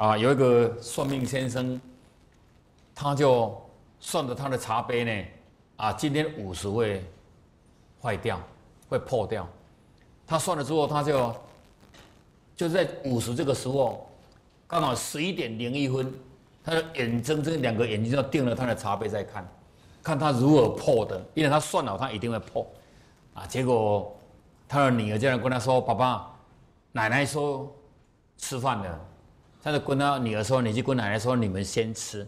啊，有一个算命先生，他就算着他的茶杯呢，啊，今天五十会坏掉，会破掉。他算了之后，他就就在五十这个时候，刚好十一点零一分，他的眼睁睁两个眼睛就盯着他的茶杯在看，看他如何破的，因为他算了，他一定会破。啊，结果他的女儿竟然跟他说：“爸爸，奶奶说吃饭了。”他就跟他女儿说：“你去跟奶奶说，你们先吃。”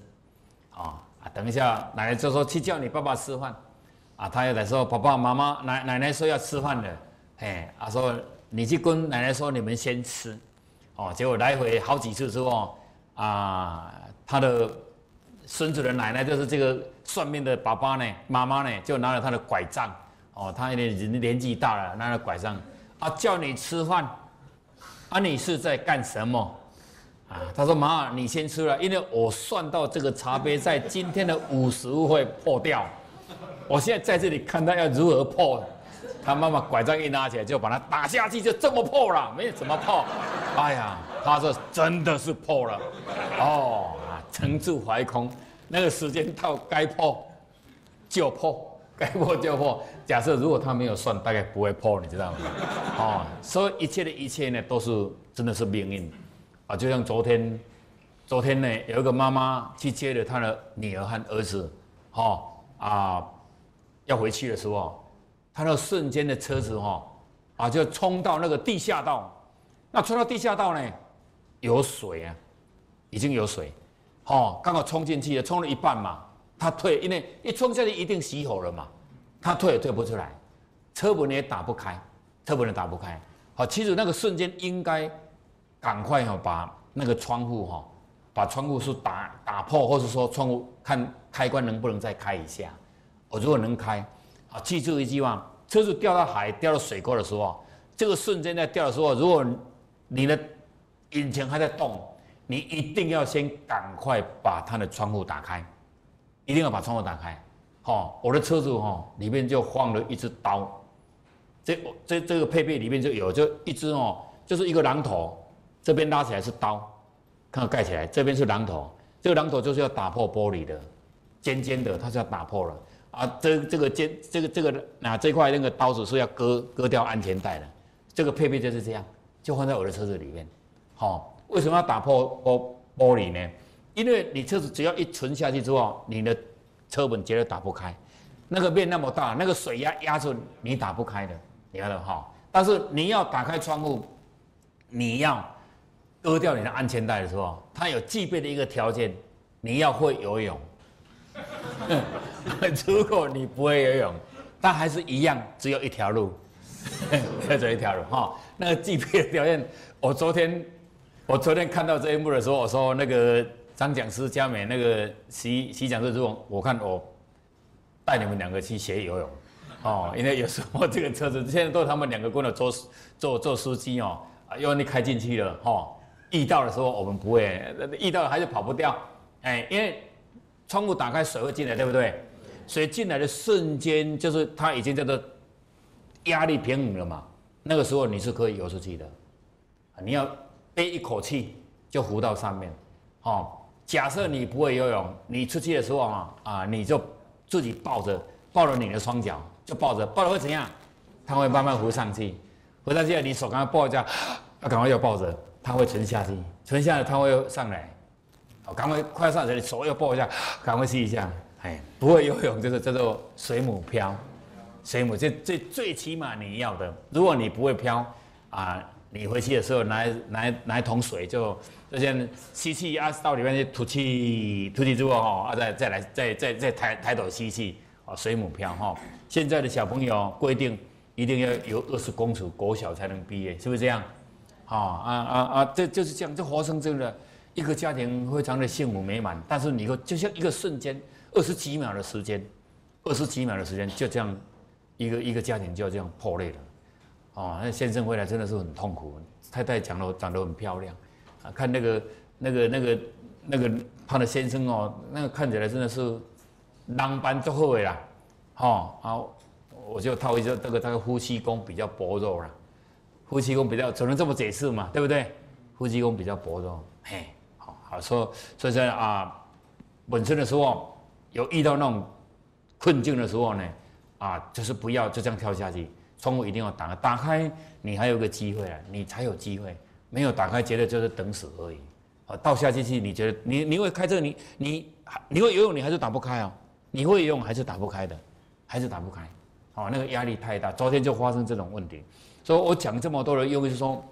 啊啊，等一下，奶奶就说去叫你爸爸吃饭。啊，他又来说：“爸爸妈妈，奶奶奶说要吃饭了。”哎，他说：“你去跟奶奶说，你们先吃。”哦，结果来回好几次之后，啊，他的孙子的奶奶就是这个算命的爸爸呢，妈妈呢，就拿了他的拐杖。哦，他有点年纪大了，拿着拐杖啊，叫你吃饭，啊，你是在干什么？啊，他说妈，你先吃了，因为我算到这个茶杯在今天的午时会破掉，我现在在这里看他要如何破，他妈妈拐杖一拿起来就把它打下去，就这么破了，没有怎么破，哎呀，他说真的是破了，哦，沉住怀空，那个时间到该破就破。该破就破。假设如果他没有算，大概不会破，你知道吗？哦，所以一切的一切呢，都是真的是命运啊！就像昨天，昨天呢，有一个妈妈去接了她的女儿和儿子，哈啊，要回去的时候，他那瞬间的车子哈啊，就冲到那个地下道。那冲到地下道呢，有水啊，已经有水，哦，刚好冲进去了，冲了一半嘛。他退，因为一冲下去一定熄火了嘛，他退也退不出来，车门也打不开，车门也打不开。好，其实那个瞬间应该赶快哈把那个窗户哈，把窗户是打打破，或者说窗户看开关能不能再开一下。我如果能开，啊，记住一句话：车子掉到海、掉到水沟的时候，这个瞬间在掉的时候，如果你的引擎还在动，你一定要先赶快把它的窗户打开。一定要把窗户打开，好，我的车子哈里面就放了一支刀，这这这个配备里面就有就一支哦，就是一个榔头，这边拉起来是刀，看盖起来，这边是榔头，这个榔头就是要打破玻璃的，尖尖的，它是要打破了啊，这这个尖这个这个那这块那个刀子是要割割掉安全带的，这个配备就是这样，就放在我的车子里面，好，为什么要打破玻玻璃呢？因为你车子只要一沉下去之后，你的车门绝对打不开，那个面那么大，那个水压压住你打不开的，你看到哈？但是你要打开窗户，你要割掉你的安全带的时候，它有具备的一个条件，你要会游泳。如果你不会游泳，但还是一样，只有一条路，只有一条路哈。那个具备的条件，我昨天我昨天看到这一幕的时候，我说那个。张讲师、佳美那个习习讲师，如果我看我带你们两个去学游泳，哦，因为有时候这个车子现在都是他们两个跟我做做做司机哦，啊，因为你开进去了，哈，遇到的时候我们不会，遇到还是跑不掉，哎，因为窗户打开水会进来，对不对？水进来的瞬间就是它已经叫做压力平衡了嘛，那个时候你是可以游出去的，你要憋一口气就浮到上面，哦。假设你不会游泳，你出去的时候啊啊，你就自己抱着，抱着你的双脚，就抱着，抱着会怎样？它会慢慢浮上去，浮上去，你手赶快抱一下，要赶快要抱着，它会沉下去，沉下来它会上来，好，赶快快上来，手要抱一下，赶快吸一下，哎，不会游泳就是叫做水母漂，水母这最最起码你要的，如果你不会漂啊。你回去的时候拿拿拿一桶水，就就先吸气啊，到里面去吐气，吐气之后哈啊，再再来再再再抬抬头吸气啊，水母漂哈。现在的小朋友规定一定要有二十公尺国小才能毕业，是不是这样？啊啊啊啊，这就是这样，这活生生的一个家庭非常的幸福美满。但是你说就像一个瞬间，二十几秒的时间，二十几秒的时间就这样，一个一个家庭就这样破裂了。哦，那先生回来真的是很痛苦。太太讲了，长得很漂亮，啊，看那个、那个、那个、那个他的先生哦，那个看起来真的是狼般做好的啦，哦，好，我就套一下这个，他的呼吸功比较薄弱了，夫妻宫比较只能这么解释嘛，对不对？夫妻宫比较薄弱，嘿，好，好说，所以说啊，本身的时候有遇到那种困境的时候呢，啊，就是不要就这样跳下去，窗户一定要打，打开你还有个机会啊，你才有机会，没有打开，觉得就是等死而已。啊，倒下去去，你觉得你你会开这个，你你你会游泳，你还是打不开啊？你会游泳还是打不开的，还是打不开？哦，那个压力太大，昨天就发生这种问题。所以我讲这么多的，用意是说，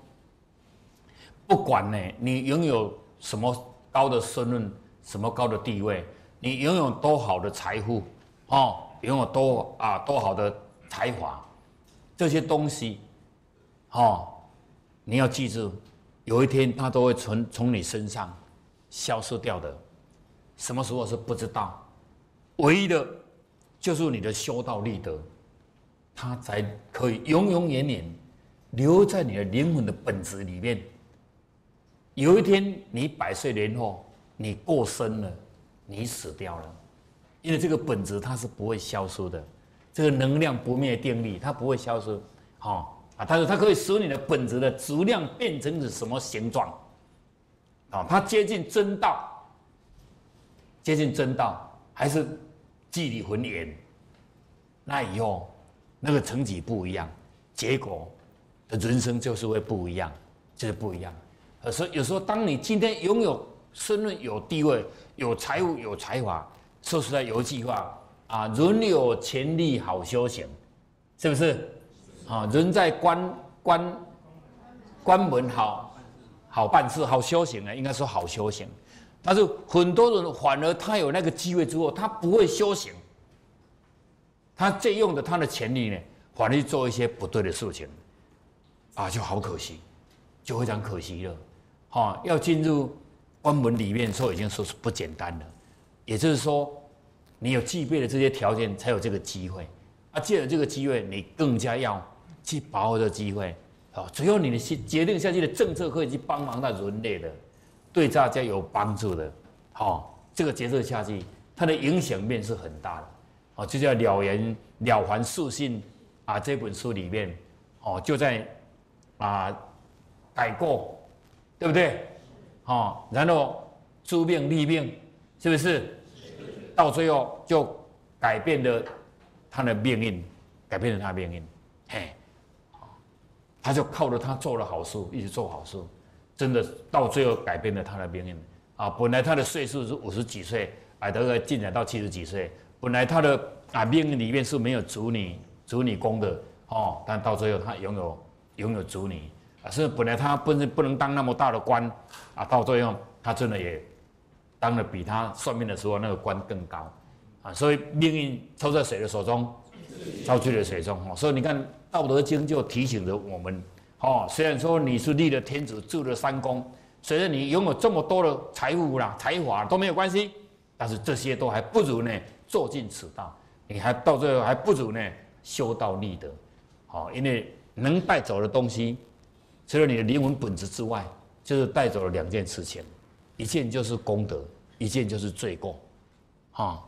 不管呢，你拥有什么高的身份，什么高的地位，你拥有多好的财富，哦，拥有多啊多好的才华，这些东西，哦，你要记住，有一天它都会从从你身上消失掉的。什么时候是不知道？唯一的，就是你的修道立德，它才可以永永远远留在你的灵魂的本质里面。有一天你百岁年后，你过身了，你死掉了，因为这个本质它是不会消失的，这个能量不灭定律它不会消失，好啊，但是它可以使你的本质的质量变成是什么形状？啊，它接近真道，接近真道，还是？距离很远，那以后那个成绩不一样，结果的人生就是会不一样，就是不一样。所以有时候，当你今天拥有身份、有地位、有财务、有才华，说实在有一句话啊：“人有权利好修行”，是不是？啊，人在关关关门好好办事、好修行啊，应该说好修行。但是很多人反而他有那个机会之后，他不会修行，他借用的他的权利呢，反而做一些不对的事情，啊，就好可惜，就非常可惜了，哈，要进入关门里面，说已经说是不简单了，也就是说，你有具备的这些条件，才有这个机会，啊，借着这个机会，你更加要去把握这个机会，啊，只有你的心决定下去的政策可以去帮忙到人类的。对大家有帮助的，好，这个决策下去，它的影响面是很大的，哦，就叫《了言了凡四训》啊这本书里面，哦，就在啊改过，对不对？哦，然后诛命立命，是不是？到最后就改变了他的命运，改变了他的命运，嘿，他就靠着他做了好事，一直做好事。真的到最后改变了他的命运啊！本来他的岁数是五十几岁，哎，这个进展到七十几岁。本来他的啊命运里面是没有主女主女宫的哦，但到最后他拥有拥有主女啊，是本来他不能不能当那么大的官啊，到最后他真的也当了比他算命的时候那个官更高啊！所以命运抽在谁的手中，操去了水中哦。所以你看《道德经》就提醒着我们。哦，虽然说你是立了天子，住了三公，虽然你拥有这么多的财富啦、才华都没有关系，但是这些都还不如呢做尽此道，你还到最后还不如呢修道立德。好，因为能带走的东西，除了你的灵魂本质之外，就是带走了两件事情，一件就是功德，一件就是罪过。哈，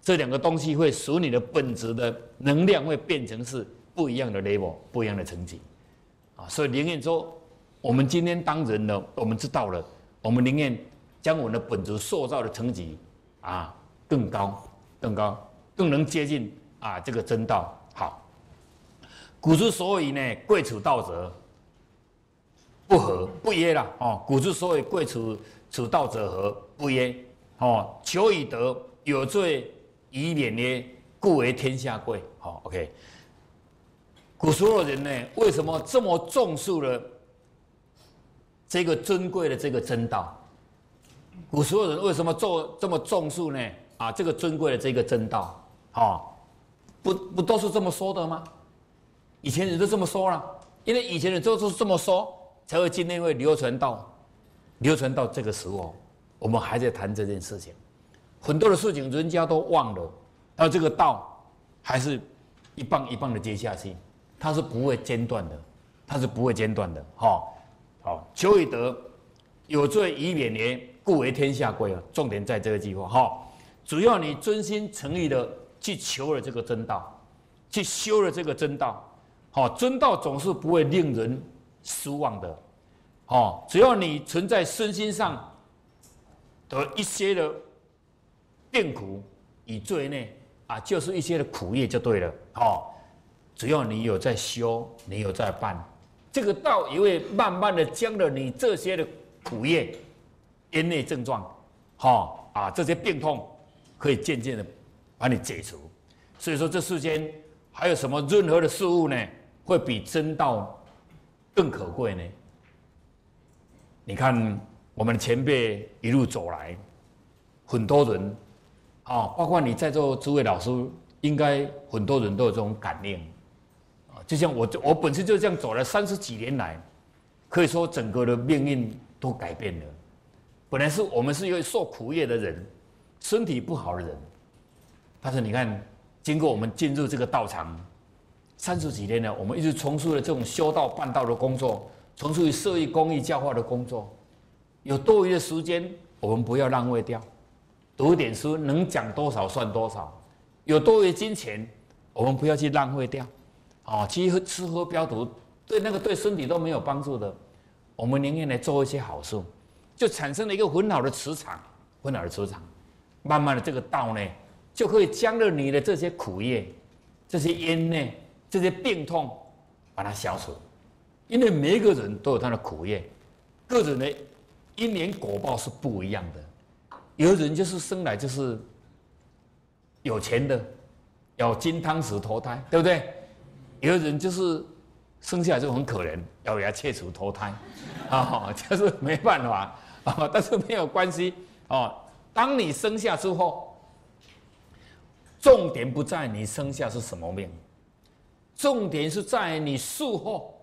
这两个东西会使你的本质的能量会变成是不一样的 level，不一样的层级。啊所以宁愿说，我们今天当人了，我们知道了，我们宁愿将我们的本质塑造的层级啊更高、更高、更能接近啊这个真道。好，古之所以呢，贵处道者不和不耶了哦。古之所以贵处处道者和不耶哦。求以德，有罪以免耶？故为天下贵。好，OK。古时候人呢，为什么这么重视了这个尊贵的这个真道？古时候人为什么做这么重视呢？啊，这个尊贵的这个真道，啊，不不都是这么说的吗？以前人都这么说了，因为以前人都是这么说，才会今天会流传到流传到这个时候，我们还在谈这件事情。很多的事情人家都忘了，但这个道还是一棒一棒的接下去。它是不会间断的，它是不会间断的，哈，好，求以德，有罪以免年，故为天下贵啊。重点在这个句话，哈，只要你真心诚意的去求了这个真道，去修了这个真道，好，真道总是不会令人失望的，哦，只要你存在身心上的一些的病苦以罪内啊，就是一些的苦业就对了。哦，只要你有在修，你有在办，这个道也会慢慢的将了你这些的苦业、因内症状，哈啊这些病痛，可以渐渐的把你解除。所以说，这世间还有什么任何的事物呢，会比真道更可贵呢？你看，我们的前辈一路走来，很多人，啊，包括你在座诸位老师，应该很多人都有这种感应，啊，就像我，我本身就这样走了三十几年来，可以说整个的命运都改变了。本来是我们是一位受苦业的人，身体不好的人，但是你看。经过我们进入这个道场三十几年了，我们一直从事了这种修道办道的工作，从事于社会公益教化的工作。有多余的时间，我们不要浪费掉，读一点书，能讲多少算多少。有多余金钱，我们不要去浪费掉。哦，其实吃喝嫖赌对那个对身体都没有帮助的，我们宁愿来做一些好事，就产生了一个很好的磁场，很好的磁场。慢慢的，这个道呢。就可以将了你的这些苦业、这些因呢、这些病痛，把它消除。因为每一个人都有他的苦业，个人的因缘果报是不一样的。有的人就是生来就是有钱的，要金汤匙投胎，对不对？有的人就是生下来就很可怜，咬牙切齿投胎，啊，就是没办法啊。但是没有关系哦。当你生下之后，重点不在你生下是什么命，重点是在你术后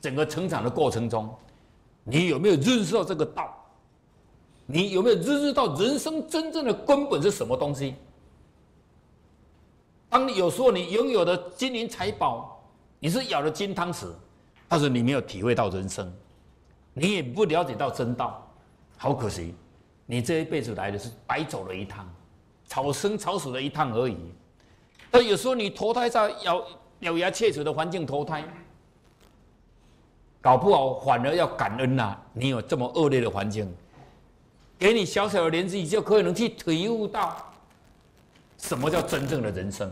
整个成长的过程中，你有没有认识到这个道？你有没有认识到人生真正的根本是什么东西？当你有时候你拥有的金银财宝，你是咬了金汤匙，但是你没有体会到人生，你也不了解到真道，好可惜，你这一辈子来的是白走了一趟。草生草死的一趟而已，但有时候你投胎在咬咬牙切齿的环境投胎，搞不好反而要感恩呐！你有这么恶劣的环境，给你小小的年纪就可以能去体悟到什么叫真正的人生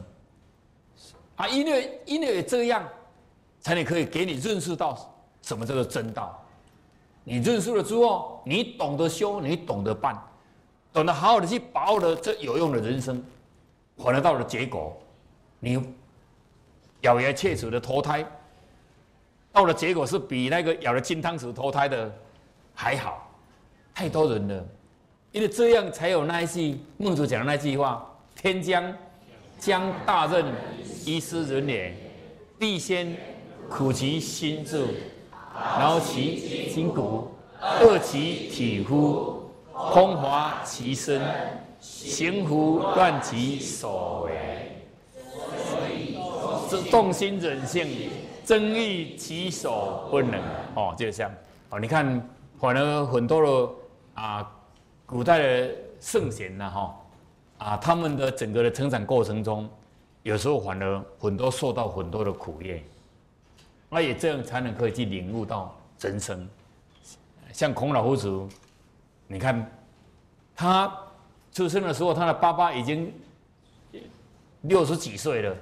啊！因为因为这样，才能可以给你认识到什么叫做真道。你认识了之后，你懂得修，你懂得办。懂得好好的去把握了这有用的人生，换得到了结果，你咬牙切齿的投胎，到了结果是比那个咬了金汤匙投胎的还好，太多人了，因为这样才有那一句孟子讲的那句话：天将将大任于斯人也，必先苦其心志，劳其筋骨，饿其体肤。空华其身，行拂乱其所为。动心忍性，增益其所不能。哦，就像哦，你看，反而很多的啊，古代的圣贤呐，哈啊，他们的整个的成长过程中，有时候反而很多受到很多的苦业，那也这样才能可以去领悟到人生。像孔老夫子。你看，他出生的时候，他的爸爸已经六十几岁了，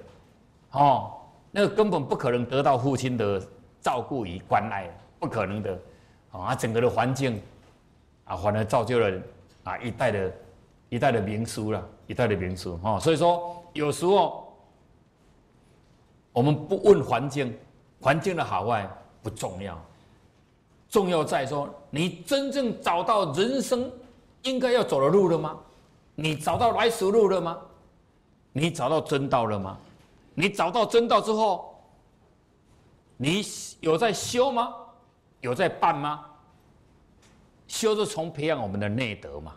哦，那个根本不可能得到父亲的照顾与关爱，不可能的，啊，整个的环境，啊，反而造就了啊一代的一代的名书了，一代的名书，哈，所以说有时候我们不问环境，环境的好坏不重要。重要在说，你真正找到人生应该要走的路了吗？你找到来时路了吗？你找到真道了吗？你找到真道之后，你有在修吗？有在办吗？修是从培养我们的内德嘛，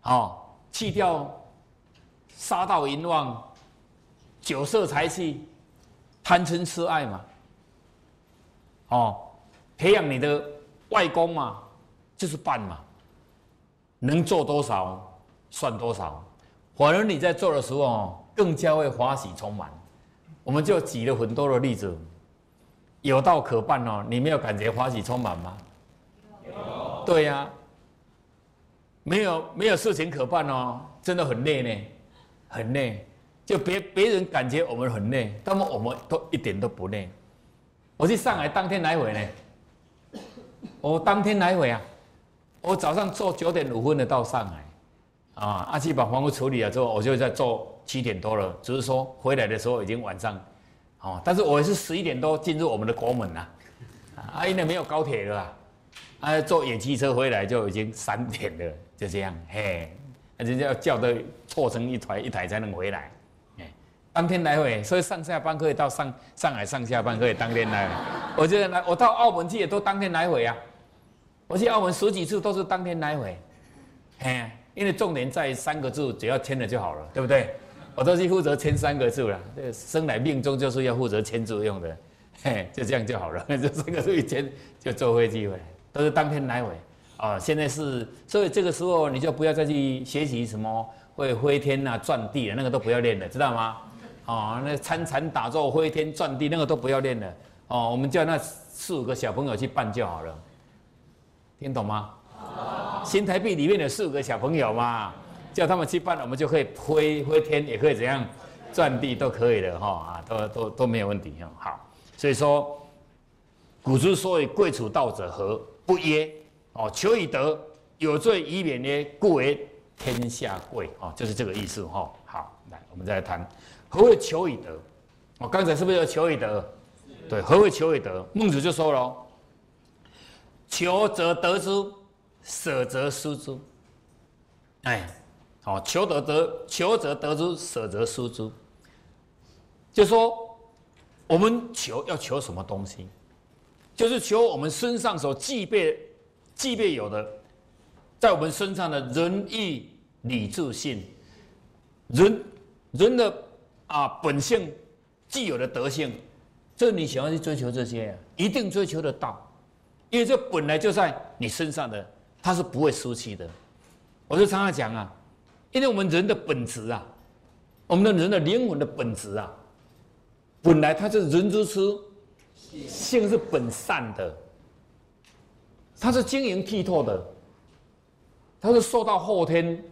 好，弃掉杀盗淫妄、酒色财气、贪嗔痴爱嘛，哦。培养你的外功嘛，就是办嘛，能做多少算多少。反而你在做的时候，更加会欢喜充满。我们就举了很多的例子，有道可办哦，你没有感觉欢喜充满吗？有。对呀，没有没有事情可办哦，真的很累呢，很累。就别别人感觉我们很累，那么我们都一点都不累。我去上海当天来回呢，我当天来回啊，我早上坐九点五分的到上海，啊，阿七把房屋处理了之后，我就在坐七点多了，只是说回来的时候已经晚上，哦，但是我是十一点多进入我们的国门呐，啊，因为没有高铁了，啊，坐野汽车回来就已经三点了，就这样，嘿，人家要叫的错成一团一台才能回来。当天来回，所以上下班可以到上上海上下班可以当天来回。我觉得来，我到澳门去也都当天来回啊。我去澳门十几次都是当天来回，嘿，因为重点在三个字，只要签了就好了，对不对？我都是负责签三个字了，这生来命中就是要负责签字用的，嘿，就这样就好了。这三个字一签就坐飞机回来，都是当天来回啊。现在是，所以这个时候你就不要再去学习什么会飞天啊、转地啊，那个都不要练了，知道吗？哦，那参禅打坐、飞天转地，那个都不要练了。哦，我们叫那四五个小朋友去办就好了，听懂吗？新台币里面的四五个小朋友嘛，叫他们去办，我们就可以飞飞天，也可以怎样转地都可以的哈啊，都都都没有问题哈。好，所以说古之所以贵处道者何不耶？哦，求以得，有罪以免耶？故为天下贵哦，就是这个意思哈。好，来我们再来谈。何谓求以得？我刚才是不是有求以得？对，何谓求以得？孟子就说了：求则得之，舍则失之。哎，好，求得得，求则得之，舍则失之。就说我们求要求什么东西，就是求我们身上所具备、具备有的，在我们身上的仁义礼智信，人人的。啊，本性既有的德性，这你想要去追求这些，一定追求得到，因为这本来就在你身上的，它是不会失去的。我就常常讲啊，因为我们人的本质啊，我们的人的灵魂的本质啊，本来它是人之初，性是本善的，它是晶莹剔透的，它是受到后天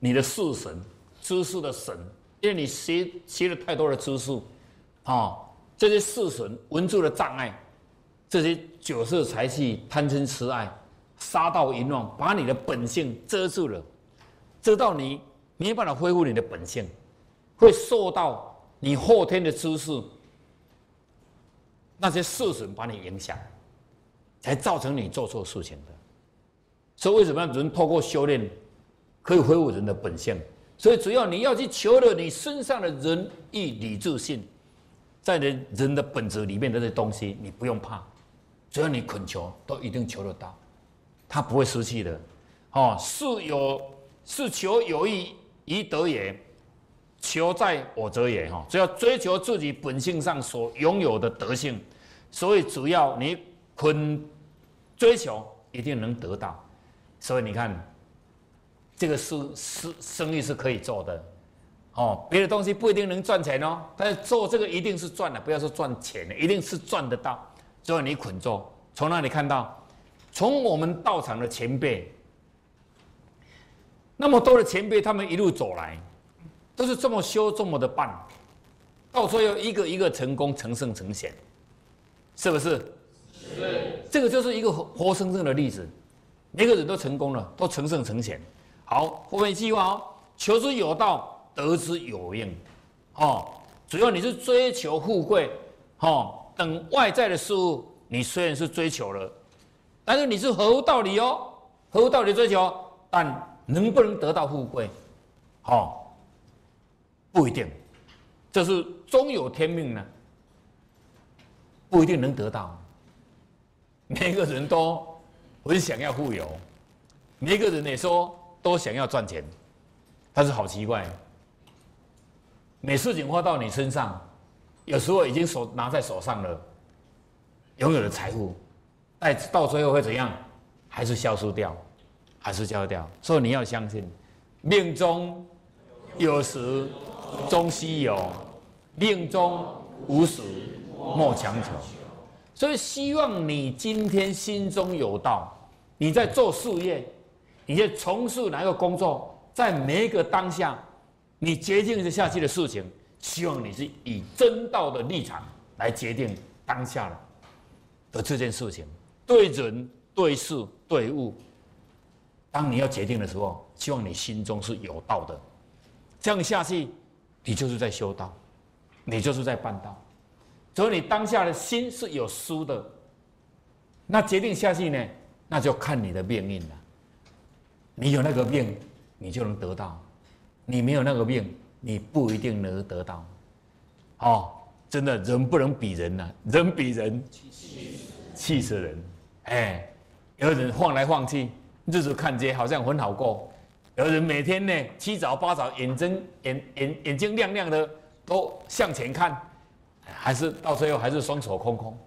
你的四神知识的神。因为你学学了太多的知识，啊，这些世神文字的障碍，这些酒色财气、贪嗔痴爱、杀盗淫乱，把你的本性遮住了，遮到你没办法恢复你的本性，会受到你后天的知识，那些世神把你影响，才造成你做错事情的。所以为什么人透过修炼可以恢复人的本性？所以，只要你要去求了你身上的仁义礼智信，在人人的本质里面的这东西，你不用怕，只要你恳求，都一定求得到，他不会失去的。哦，是有是求有意以得也，求在我者也。哈，只要追求自己本性上所拥有的德性，所以只要你肯追求，一定能得到。所以你看。这个是是生意是可以做的，哦，别的东西不一定能赚钱哦，但是做这个一定是赚的，不要说赚钱的，一定是赚得到。只要你肯做，从那里看到，从我们道场的前辈，那么多的前辈，他们一路走来，都是这么修，这么的办，到最后一个一个成功，成圣成贤，是不是？是。这个就是一个活活生生的例子，每个人都成功了，都成圣成贤。好，后面一句话哦，求之有道，得之有应，哦，主要你是追求富贵，哦，等外在的事物，你虽然是追求了，但是你是合乎道理哦，合乎道理追求，但能不能得到富贵，哦，不一定，这是终有天命呢，不一定能得到，每个人都很想要富有，每个人也说。都想要赚钱，但是好奇怪，每事情花到你身上，有时候已经手拿在手上了，拥有的财富，但到最后会怎样？还是消失掉，还是消掉。所以你要相信，命中有时终须有，命中无时莫强求。所以希望你今天心中有道，你在做事业。你在从事哪一个工作，在每一个当下，你决定下去的事情，希望你是以真道的立场来决定当下的这件事情，对人、对事、对物。当你要决定的时候，希望你心中是有道的，这样下去，你就是在修道，你就是在办道。所以你当下的心是有书的，那决定下去呢，那就看你的命运了。你有那个命，你就能得到；你没有那个命，你不一定能得到。哦，真的，人不能比人呐，人比人气死人。哎，有人晃来晃去。日子看起来好像很好过，有人每天呢七早八早，眼睛眼眼眼睛亮亮的，都向前看，还是到最后还是双手空空，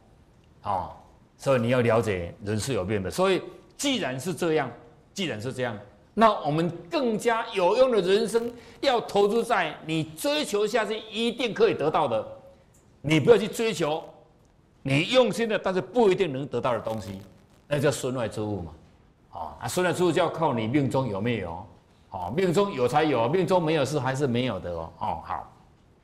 啊！所以你要了解人是有变的。所以既然是这样，既然是这样，那我们更加有用的人生要投资在你追求下去一定可以得到的，你不要去追求你用心的，但是不一定能得到的东西，那叫身外之物嘛。啊，啊，身外之物就要靠你命中有没有，哦，命中有才有，命中没有是还是没有的哦，哦，好。